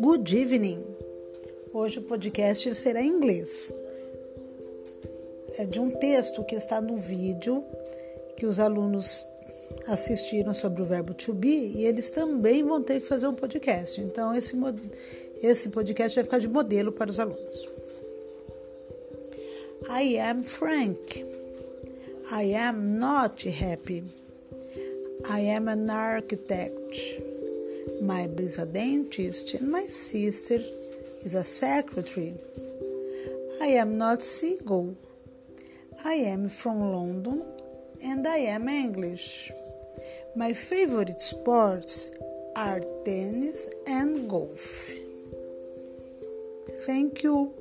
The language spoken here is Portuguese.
Good evening. Hoje o podcast será em inglês. É de um texto que está no vídeo que os alunos assistiram sobre o verbo to be e eles também vão ter que fazer um podcast. Então esse esse podcast vai ficar de modelo para os alunos. I am Frank. I am not happy. I am an architect. My is a dentist and my sister is a secretary. I am not single. I am from London and I am English. My favorite sports are tennis and golf. Thank you.